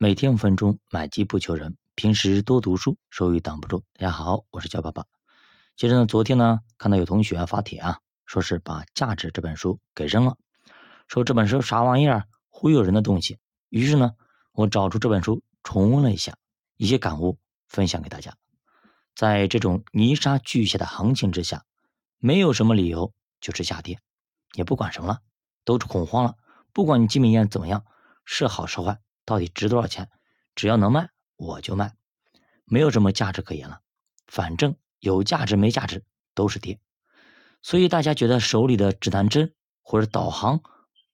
每天五分钟，买机不求人。平时多读书，收益挡不住。大家好，我是焦爸爸。接着呢，昨天呢，看到有同学发帖啊，说是把《价值》这本书给扔了，说这本书啥玩意儿，忽悠人的东西。于是呢，我找出这本书重温了一下，一些感悟分享给大家。在这种泥沙俱下的行情之下，没有什么理由就是下跌，也不管什么了，都是恐慌了。不管你基本面怎么样，是好是坏。到底值多少钱？只要能卖，我就卖，没有什么价值可言了。反正有价值没价值都是跌。所以大家觉得手里的指南针或者导航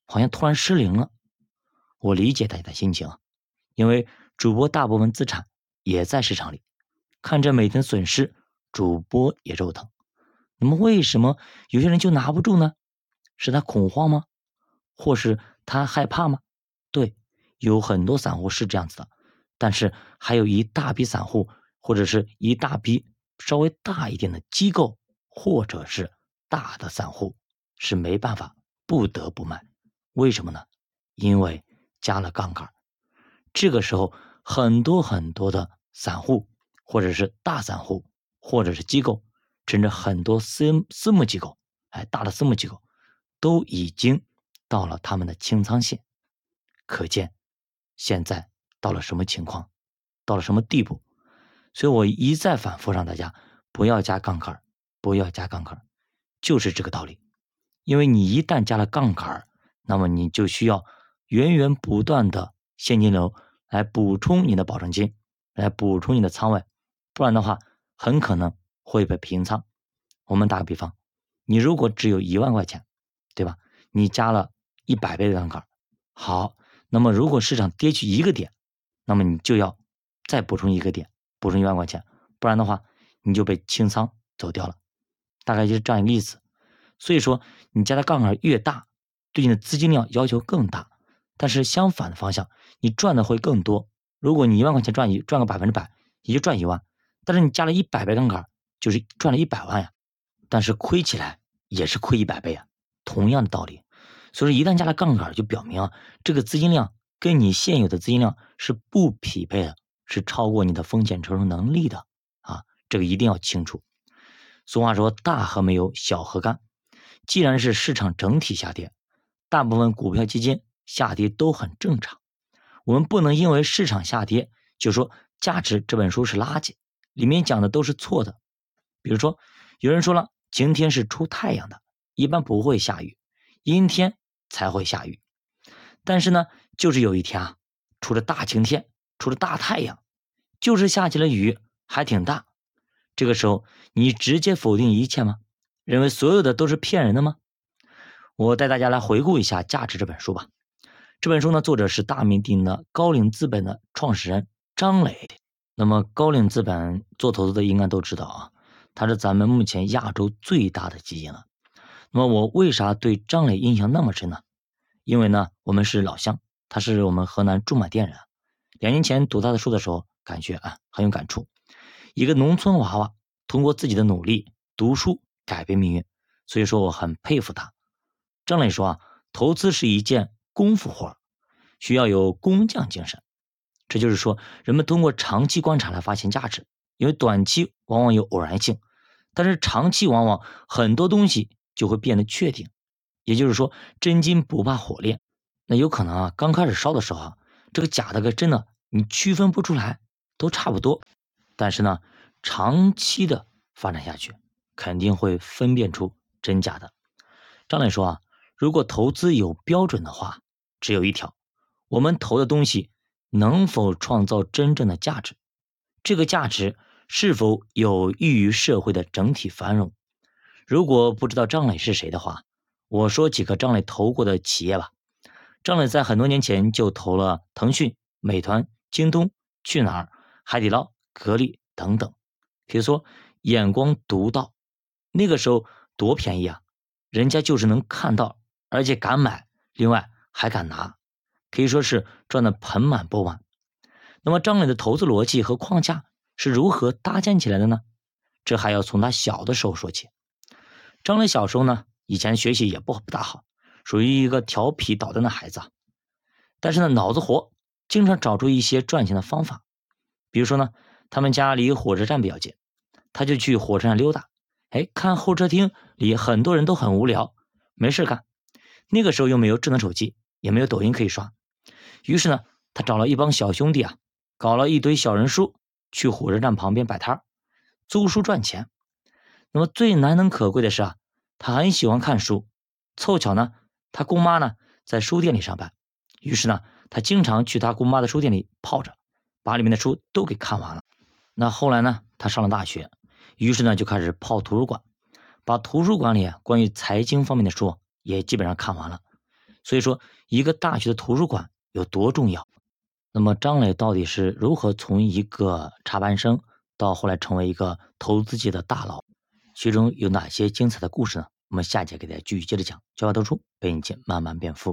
好像突然失灵了。我理解大家的心情，因为主播大部分资产也在市场里，看着每天损失，主播也肉疼。那么为什么有些人就拿不住呢？是他恐慌吗？或是他害怕吗？对。有很多散户是这样子的，但是还有一大批散户，或者是一大批稍微大一点的机构，或者是大的散户是没办法，不得不卖。为什么呢？因为加了杠杆。这个时候，很多很多的散户，或者是大散户，或者是机构，甚至很多私私募机构，哎，大的私募机构都已经到了他们的清仓线，可见。现在到了什么情况，到了什么地步？所以我一再反复让大家不要加杠杆，不要加杠杆，就是这个道理。因为你一旦加了杠杆，那么你就需要源源不断的现金流来补充你的保证金，来补充你的仓位，不然的话很可能会被平仓。我们打个比方，你如果只有一万块钱，对吧？你加了一百倍的杠杆，好。那么，如果市场跌去一个点，那么你就要再补充一个点，补充一万块钱，不然的话，你就被清仓走掉了。大概就是这样一个意思。所以说，你加的杠杆越大，对你的资金量要求更大。但是相反的方向，你赚的会更多。如果你一万块钱赚一赚个百分之百，也就赚一万。但是你加了一百倍杠杆，就是赚了一百万呀。但是亏起来也是亏一百倍啊，同样的道理。所以说，一旦加了杠杆，就表明啊，这个资金量跟你现有的资金量是不匹配的，是超过你的风险承受能力的啊，这个一定要清楚。俗话说，大河没有小河干。既然是市场整体下跌，大部分股票基金下跌都很正常。我们不能因为市场下跌就说《价值》这本书是垃圾，里面讲的都是错的。比如说，有人说了，晴天是出太阳的，一般不会下雨，阴天。才会下雨，但是呢，就是有一天啊，出了大晴天，出了大太阳，就是下起了雨，还挺大。这个时候，你直接否定一切吗？认为所有的都是骗人的吗？我带大家来回顾一下《价值》这本书吧。这本书呢，作者是大名鼎鼎的高瓴资本的创始人张磊。那么，高瓴资本做投资的应该都知道啊，他是咱们目前亚洲最大的基金了。那么我为啥对张磊印象那么深呢？因为呢，我们是老乡，他是我们河南驻马店人。两年前读他的书的时候，感觉啊很有感触。一个农村娃娃通过自己的努力读书改变命运，所以说我很佩服他。张磊说啊，投资是一件功夫活需要有工匠精神。这就是说，人们通过长期观察来发现价值，因为短期往往有偶然性，但是长期往往很多东西。就会变得确定，也就是说，真金不怕火炼。那有可能啊，刚开始烧的时候啊，这个假的跟真的你区分不出来，都差不多。但是呢，长期的发展下去，肯定会分辨出真假的。张磊说啊，如果投资有标准的话，只有一条：我们投的东西能否创造真正的价值？这个价值是否有益于社会的整体繁荣？如果不知道张磊是谁的话，我说几个张磊投过的企业吧。张磊在很多年前就投了腾讯、美团、京东、去哪儿、海底捞、格力等等，可以说眼光独到。那个时候多便宜啊，人家就是能看到，而且敢买，另外还敢拿，可以说是赚得盆满钵满。那么张磊的投资逻辑和框架是如何搭建起来的呢？这还要从他小的时候说起。张磊小时候呢，以前学习也不不大好，属于一个调皮捣蛋的孩子。但是呢，脑子活，经常找出一些赚钱的方法。比如说呢，他们家离火车站比较近，他就去火车站溜达。哎，看候车厅里很多人都很无聊，没事干。那个时候又没有智能手机，也没有抖音可以刷，于是呢，他找了一帮小兄弟啊，搞了一堆小人书，去火车站旁边摆摊租书赚钱。那么最难能可贵的是啊，他很喜欢看书。凑巧呢，他姑妈呢在书店里上班，于是呢，他经常去他姑妈的书店里泡着，把里面的书都给看完了。那后来呢，他上了大学，于是呢就开始泡图书馆，把图书馆里关于财经方面的书也基本上看完了。所以说，一个大学的图书馆有多重要？那么张磊到底是如何从一个插班生到后来成为一个投资界的大佬？其中有哪些精彩的故事呢？我们下节给大家继续接着讲，教法读出，陪你慢慢变富。